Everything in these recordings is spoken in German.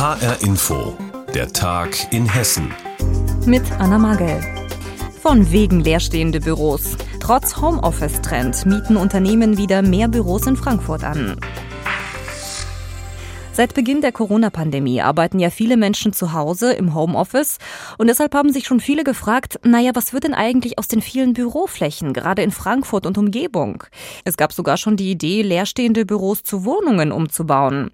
HR Info, der Tag in Hessen. Mit Anna Magel. Von wegen leerstehende Büros. Trotz Homeoffice-Trend mieten Unternehmen wieder mehr Büros in Frankfurt an. Seit Beginn der Corona-Pandemie arbeiten ja viele Menschen zu Hause im Homeoffice und deshalb haben sich schon viele gefragt, naja, was wird denn eigentlich aus den vielen Büroflächen, gerade in Frankfurt und Umgebung? Es gab sogar schon die Idee, leerstehende Büros zu Wohnungen umzubauen.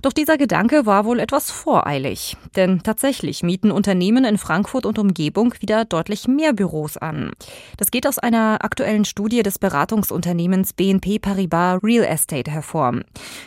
Doch dieser Gedanke war wohl etwas voreilig, denn tatsächlich mieten Unternehmen in Frankfurt und Umgebung wieder deutlich mehr Büros an. Das geht aus einer aktuellen Studie des Beratungsunternehmens BNP Paribas Real Estate hervor.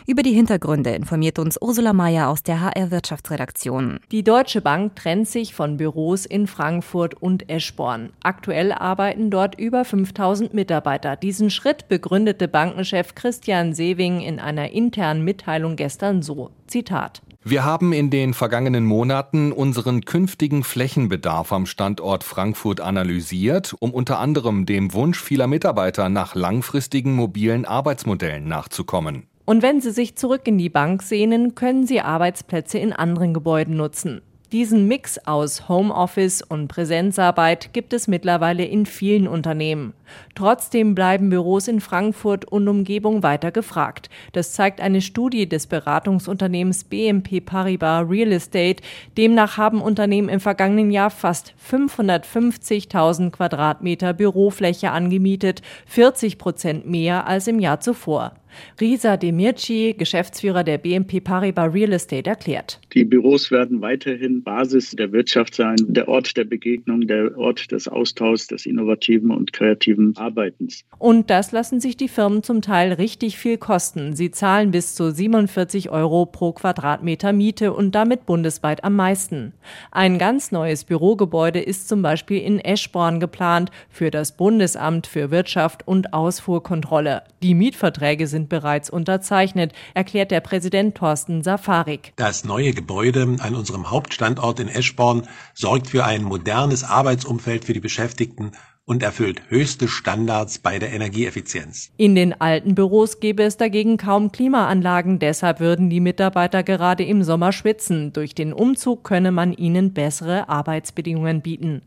Über die Hintergründe informiert uns Ursula Mayer aus der HR Wirtschaftsredaktion. Die Deutsche Bank trennt sich von Büros in Frankfurt und Eschborn. Aktuell arbeiten dort über 5000 Mitarbeiter. Diesen Schritt begründete Bankenchef Christian Sewing in einer internen Mitteilung gestern so. Zitat. Wir haben in den vergangenen Monaten unseren künftigen Flächenbedarf am Standort Frankfurt analysiert, um unter anderem dem Wunsch vieler Mitarbeiter nach langfristigen mobilen Arbeitsmodellen nachzukommen. Und wenn Sie sich zurück in die Bank sehnen, können Sie Arbeitsplätze in anderen Gebäuden nutzen. Diesen Mix aus Homeoffice und Präsenzarbeit gibt es mittlerweile in vielen Unternehmen. Trotzdem bleiben Büros in Frankfurt und Umgebung weiter gefragt. Das zeigt eine Studie des Beratungsunternehmens BMP Paribas Real Estate. Demnach haben Unternehmen im vergangenen Jahr fast 550.000 Quadratmeter Bürofläche angemietet, 40 Prozent mehr als im Jahr zuvor. Risa Demirci, Geschäftsführer der BNP Paribas Real Estate, erklärt. Die Büros werden weiterhin Basis der Wirtschaft sein, der Ort der Begegnung, der Ort des Austauschs, des innovativen und kreativen Arbeitens. Und das lassen sich die Firmen zum Teil richtig viel kosten. Sie zahlen bis zu 47 Euro pro Quadratmeter Miete und damit bundesweit am meisten. Ein ganz neues Bürogebäude ist zum Beispiel in Eschborn geplant für das Bundesamt für Wirtschaft und Ausfuhrkontrolle. Die Mietverträge sind sind bereits unterzeichnet, erklärt der Präsident Thorsten Safarik. Das neue Gebäude an unserem Hauptstandort in Eschborn sorgt für ein modernes Arbeitsumfeld für die Beschäftigten und erfüllt höchste Standards bei der Energieeffizienz. In den alten Büros gäbe es dagegen kaum Klimaanlagen, deshalb würden die Mitarbeiter gerade im Sommer schwitzen. Durch den Umzug könne man ihnen bessere Arbeitsbedingungen bieten.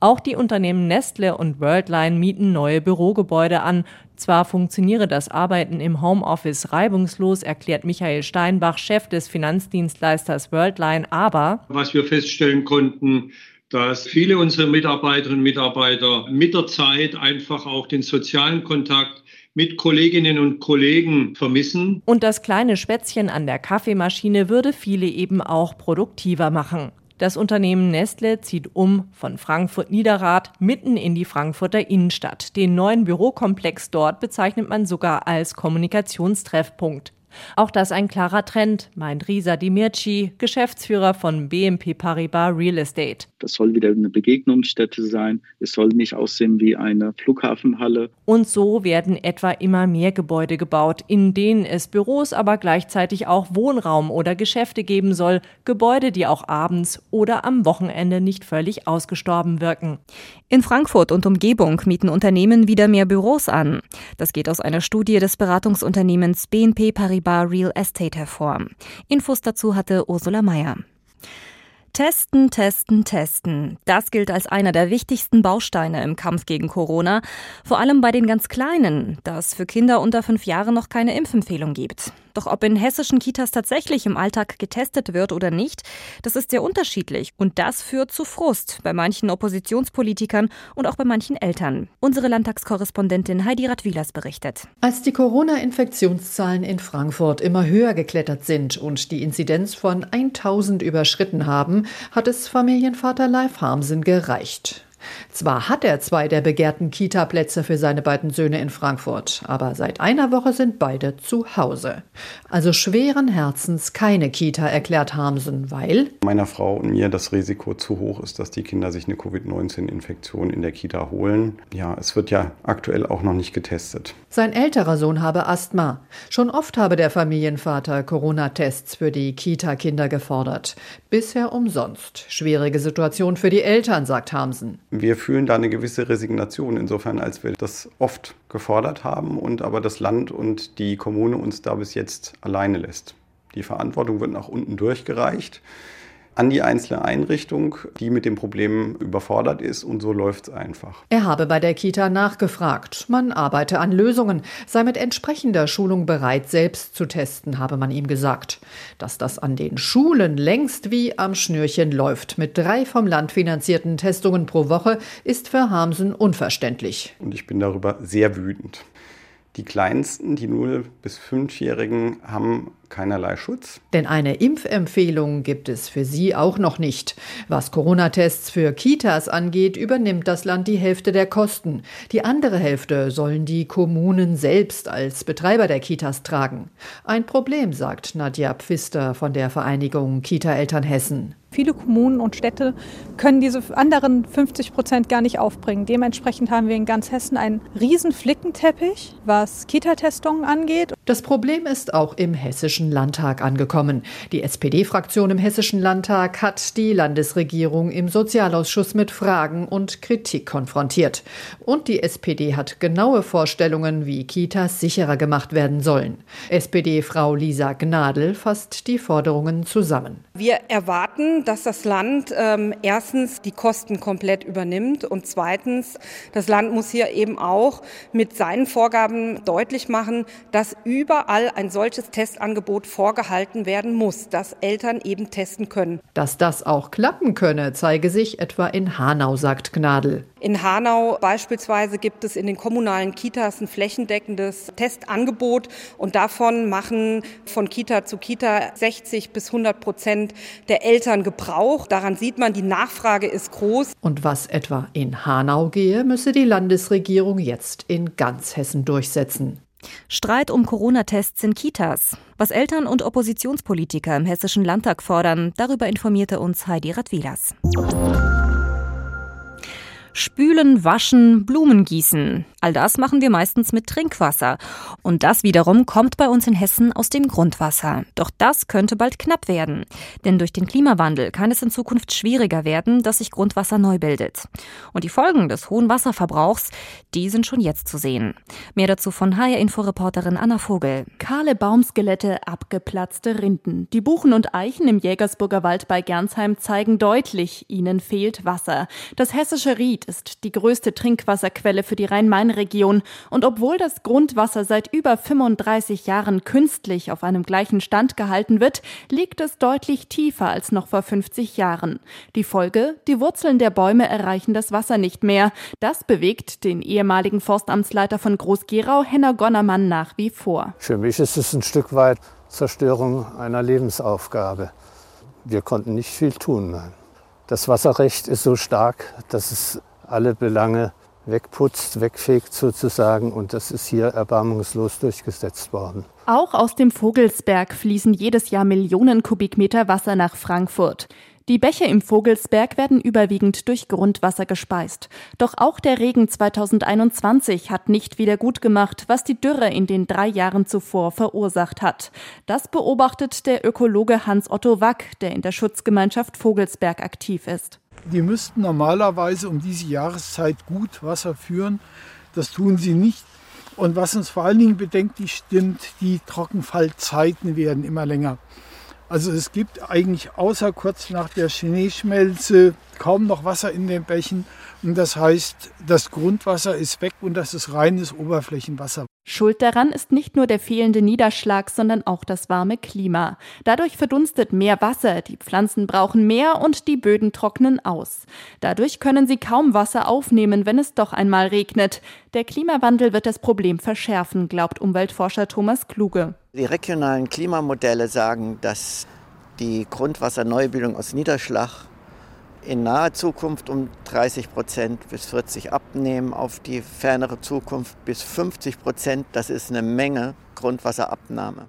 Auch die Unternehmen Nestle und Worldline mieten neue Bürogebäude an. Zwar funktioniere das Arbeiten im Homeoffice reibungslos, erklärt Michael Steinbach, Chef des Finanzdienstleisters Worldline, aber was wir feststellen konnten, dass viele unserer Mitarbeiterinnen und Mitarbeiter mit der Zeit einfach auch den sozialen Kontakt mit Kolleginnen und Kollegen vermissen. Und das kleine Spätzchen an der Kaffeemaschine würde viele eben auch produktiver machen. Das Unternehmen Nestle zieht um von Frankfurt Niederrad mitten in die Frankfurter Innenstadt. Den neuen Bürokomplex dort bezeichnet man sogar als Kommunikationstreffpunkt. Auch das ein klarer Trend, meint Risa Dimirci, Geschäftsführer von BNP Paribas Real Estate. Das soll wieder eine Begegnungsstätte sein. Es soll nicht aussehen wie eine Flughafenhalle. Und so werden etwa immer mehr Gebäude gebaut, in denen es Büros, aber gleichzeitig auch Wohnraum oder Geschäfte geben soll. Gebäude, die auch abends oder am Wochenende nicht völlig ausgestorben wirken. In Frankfurt und Umgebung mieten Unternehmen wieder mehr Büros an. Das geht aus einer Studie des Beratungsunternehmens BNP Paribas Real Estate hervor. Infos dazu hatte Ursula Mayer. Testen, testen, testen. Das gilt als einer der wichtigsten Bausteine im Kampf gegen Corona, vor allem bei den ganz Kleinen, da es für Kinder unter fünf Jahren noch keine Impfempfehlung gibt. Doch ob in hessischen Kitas tatsächlich im Alltag getestet wird oder nicht, das ist sehr unterschiedlich. Und das führt zu Frust bei manchen Oppositionspolitikern und auch bei manchen Eltern. Unsere Landtagskorrespondentin Heidi Radwilas berichtet. Als die Corona-Infektionszahlen in Frankfurt immer höher geklettert sind und die Inzidenz von 1000 überschritten haben, hat es Familienvater Leif Harmsen gereicht. Zwar hat er zwei der begehrten Kita-Plätze für seine beiden Söhne in Frankfurt, aber seit einer Woche sind beide zu Hause. Also schweren Herzens keine Kita, erklärt Harmsen, weil meiner Frau und mir das Risiko zu hoch ist, dass die Kinder sich eine Covid-19-Infektion in der Kita holen. Ja, es wird ja aktuell auch noch nicht getestet. Sein älterer Sohn habe Asthma. Schon oft habe der Familienvater Corona-Tests für die Kita-Kinder gefordert. Bisher umsonst. Schwierige Situation für die Eltern, sagt Harmsen wir fühlen da eine gewisse Resignation insofern, als wir das oft gefordert haben und aber das Land und die Kommune uns da bis jetzt alleine lässt. Die Verantwortung wird nach unten durchgereicht an die einzelne Einrichtung, die mit dem Problem überfordert ist und so läuft es einfach. Er habe bei der Kita nachgefragt. Man arbeite an Lösungen, sei mit entsprechender Schulung bereit, selbst zu testen, habe man ihm gesagt. Dass das an den Schulen längst wie am Schnürchen läuft, mit drei vom Land finanzierten Testungen pro Woche, ist für Hamsen unverständlich. Und ich bin darüber sehr wütend. Die Kleinsten, die 0- bis 5-Jährigen, haben keinerlei Schutz. Denn eine Impfempfehlung gibt es für sie auch noch nicht. Was Corona-Tests für Kitas angeht, übernimmt das Land die Hälfte der Kosten. Die andere Hälfte sollen die Kommunen selbst als Betreiber der Kitas tragen. Ein Problem, sagt Nadja Pfister von der Vereinigung Kita-Eltern Hessen. Viele Kommunen und Städte können diese anderen 50 Prozent gar nicht aufbringen. Dementsprechend haben wir in ganz Hessen einen riesen Flickenteppich, was Kita-Testungen angeht. Das Problem ist auch im Hessischen Landtag angekommen. Die SPD-Fraktion im Hessischen Landtag hat die Landesregierung im Sozialausschuss mit Fragen und Kritik konfrontiert. Und die SPD hat genaue Vorstellungen, wie Kitas sicherer gemacht werden sollen. SPD-Frau Lisa Gnadl fasst die Forderungen zusammen. Wir erwarten, dass das Land ähm, erstens die Kosten komplett übernimmt und zweitens, das Land muss hier eben auch mit seinen Vorgaben deutlich machen, dass überall ein solches Testangebot vorgehalten werden muss, dass Eltern eben testen können. Dass das auch klappen könne, zeige sich etwa in Hanau, sagt Gnadl. In Hanau beispielsweise gibt es in den kommunalen Kitas ein flächendeckendes Testangebot und davon machen von Kita zu Kita 60 bis 100 Prozent der Eltern Gebrauch. Daran sieht man, die Nachfrage ist groß. Und was etwa in Hanau gehe, müsse die Landesregierung jetzt in ganz Hessen durchsetzen. Streit um Corona-Tests in Kitas. Was Eltern und Oppositionspolitiker im Hessischen Landtag fordern, darüber informierte uns Heidi Radwilas. Spülen, waschen, Blumen gießen. All das machen wir meistens mit Trinkwasser. Und das wiederum kommt bei uns in Hessen aus dem Grundwasser. Doch das könnte bald knapp werden. Denn durch den Klimawandel kann es in Zukunft schwieriger werden, dass sich Grundwasser neu bildet. Und die Folgen des hohen Wasserverbrauchs, die sind schon jetzt zu sehen. Mehr dazu von HR-Inforeporterin Anna Vogel. Kahle Baumskelette, abgeplatzte Rinden. Die Buchen und Eichen im Jägersburger Wald bei Gernsheim zeigen deutlich, ihnen fehlt Wasser. Das hessische Ried ist die größte Trinkwasserquelle für die Rhein-Main-Region. Und obwohl das Grundwasser seit über 35 Jahren künstlich auf einem gleichen Stand gehalten wird, liegt es deutlich tiefer als noch vor 50 Jahren. Die Folge? Die Wurzeln der Bäume erreichen das Wasser nicht mehr. Das bewegt den ehemaligen Forstamtsleiter von Groß-Gerau, Henner Gonnermann, nach wie vor. Für mich ist es ein Stück weit Zerstörung einer Lebensaufgabe. Wir konnten nicht viel tun. Das Wasserrecht ist so stark, dass es alle Belange wegputzt, wegfegt sozusagen. Und das ist hier erbarmungslos durchgesetzt worden. Auch aus dem Vogelsberg fließen jedes Jahr Millionen Kubikmeter Wasser nach Frankfurt. Die Bäche im Vogelsberg werden überwiegend durch Grundwasser gespeist. Doch auch der Regen 2021 hat nicht wieder gut gemacht, was die Dürre in den drei Jahren zuvor verursacht hat. Das beobachtet der Ökologe Hans-Otto Wack, der in der Schutzgemeinschaft Vogelsberg aktiv ist. Die müssten normalerweise um diese Jahreszeit gut Wasser führen. Das tun sie nicht. Und was uns vor allen Dingen bedenklich stimmt, die Trockenfallzeiten werden immer länger. Also es gibt eigentlich außer kurz nach der Schneeschmelze kaum noch Wasser in den Bächen. Und das heißt, das Grundwasser ist weg und das ist reines Oberflächenwasser. Schuld daran ist nicht nur der fehlende Niederschlag, sondern auch das warme Klima. Dadurch verdunstet mehr Wasser, die Pflanzen brauchen mehr und die Böden trocknen aus. Dadurch können sie kaum Wasser aufnehmen, wenn es doch einmal regnet. Der Klimawandel wird das Problem verschärfen, glaubt Umweltforscher Thomas Kluge. Die regionalen Klimamodelle sagen, dass die Grundwasserneubildung aus Niederschlag in naher Zukunft um 30 Prozent bis 40% abnehmen, auf die fernere Zukunft bis 50 Prozent. Das ist eine Menge Grundwasserabnahme.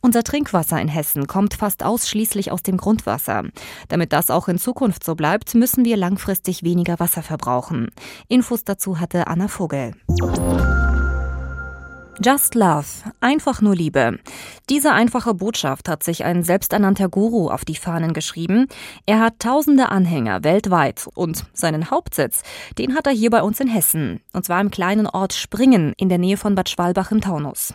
Unser Trinkwasser in Hessen kommt fast ausschließlich aus dem Grundwasser. Damit das auch in Zukunft so bleibt, müssen wir langfristig weniger Wasser verbrauchen. Infos dazu hatte Anna Vogel. Just Love, einfach nur Liebe. Diese einfache Botschaft hat sich ein selbsternannter Guru auf die Fahnen geschrieben. Er hat tausende Anhänger weltweit und seinen Hauptsitz, den hat er hier bei uns in Hessen, und zwar im kleinen Ort Springen in der Nähe von Bad Schwalbach im Taunus.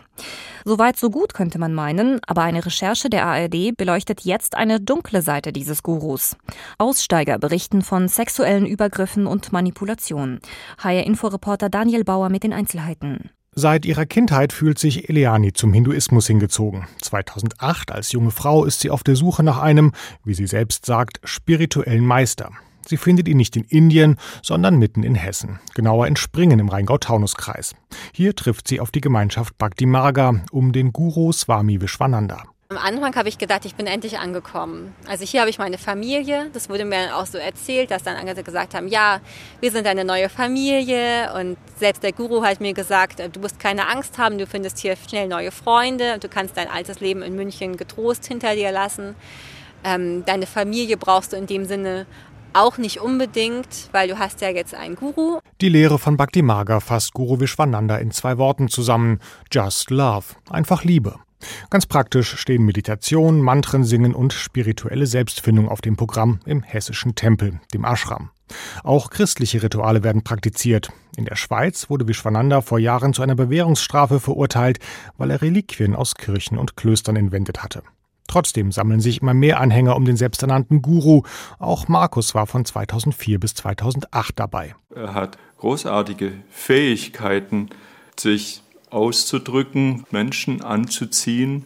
Soweit so gut könnte man meinen, aber eine Recherche der ARD beleuchtet jetzt eine dunkle Seite dieses Gurus. Aussteiger berichten von sexuellen Übergriffen und Manipulationen. HR-Inforeporter Daniel Bauer mit den Einzelheiten. Seit ihrer Kindheit fühlt sich Eleani zum Hinduismus hingezogen. 2008 als junge Frau ist sie auf der Suche nach einem, wie sie selbst sagt, spirituellen Meister. Sie findet ihn nicht in Indien, sondern mitten in Hessen, genauer in Springen im Rheingau-Taunus-Kreis. Hier trifft sie auf die Gemeinschaft Bhakti Marga um den Guru Swami Vishwananda. Am Anfang habe ich gedacht, ich bin endlich angekommen. Also hier habe ich meine Familie. Das wurde mir auch so erzählt, dass dann andere gesagt haben, ja, wir sind eine neue Familie. Und selbst der Guru hat mir gesagt, du musst keine Angst haben, du findest hier schnell neue Freunde und du kannst dein altes Leben in München getrost hinter dir lassen. Ähm, deine Familie brauchst du in dem Sinne auch nicht unbedingt, weil du hast ja jetzt einen Guru. Die Lehre von Bhakti Marga fasst Guru Vishwananda in zwei Worten zusammen. Just Love. Einfach Liebe. Ganz praktisch stehen Meditation, Mantren singen und spirituelle Selbstfindung auf dem Programm im hessischen Tempel, dem Ashram. Auch christliche Rituale werden praktiziert. In der Schweiz wurde Vishwananda vor Jahren zu einer Bewährungsstrafe verurteilt, weil er Reliquien aus Kirchen und Klöstern entwendet hatte. Trotzdem sammeln sich immer mehr Anhänger um den selbsternannten Guru. Auch Markus war von 2004 bis 2008 dabei. Er hat großartige Fähigkeiten, sich auszudrücken, Menschen anzuziehen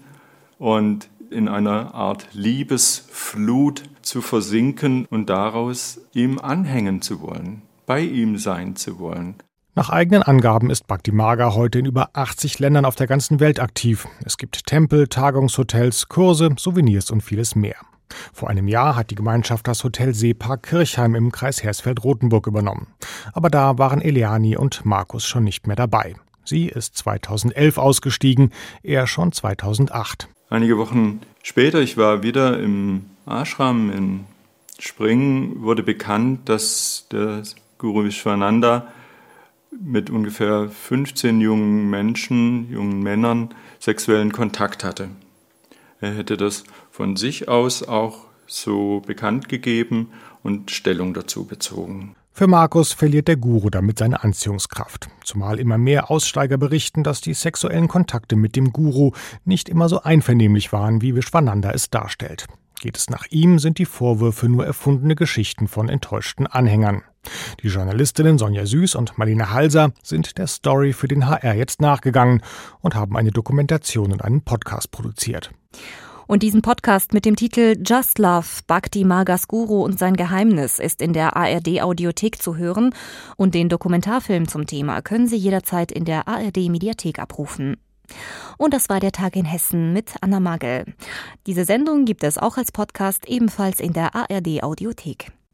und in einer Art Liebesflut zu versinken und daraus ihm anhängen zu wollen, bei ihm sein zu wollen. Nach eigenen Angaben ist Bhakti Marga heute in über 80 Ländern auf der ganzen Welt aktiv. Es gibt Tempel, Tagungshotels, Kurse, Souvenirs und vieles mehr. Vor einem Jahr hat die Gemeinschaft das Hotel Seepark Kirchheim im Kreis Hersfeld-Rotenburg übernommen. Aber da waren Eliani und Markus schon nicht mehr dabei. Sie ist 2011 ausgestiegen, er schon 2008. Einige Wochen später, ich war wieder im Ashram in Springen, wurde bekannt, dass der Guru Vishwananda mit ungefähr 15 jungen Menschen, jungen Männern sexuellen Kontakt hatte. Er hätte das von sich aus auch so bekannt gegeben und Stellung dazu bezogen. Für Markus verliert der Guru damit seine Anziehungskraft, zumal immer mehr Aussteiger berichten, dass die sexuellen Kontakte mit dem Guru nicht immer so einvernehmlich waren, wie Vishwananda es darstellt. Geht es nach ihm, sind die Vorwürfe nur erfundene Geschichten von enttäuschten Anhängern. Die Journalistinnen Sonja Süß und Marlene Halser sind der Story für den HR jetzt nachgegangen und haben eine Dokumentation und einen Podcast produziert. Und diesen Podcast mit dem Titel Just Love, Bhakti Magas Guru und sein Geheimnis ist in der ARD Audiothek zu hören und den Dokumentarfilm zum Thema können Sie jederzeit in der ARD Mediathek abrufen. Und das war der Tag in Hessen mit Anna Magel. Diese Sendung gibt es auch als Podcast ebenfalls in der ARD Audiothek.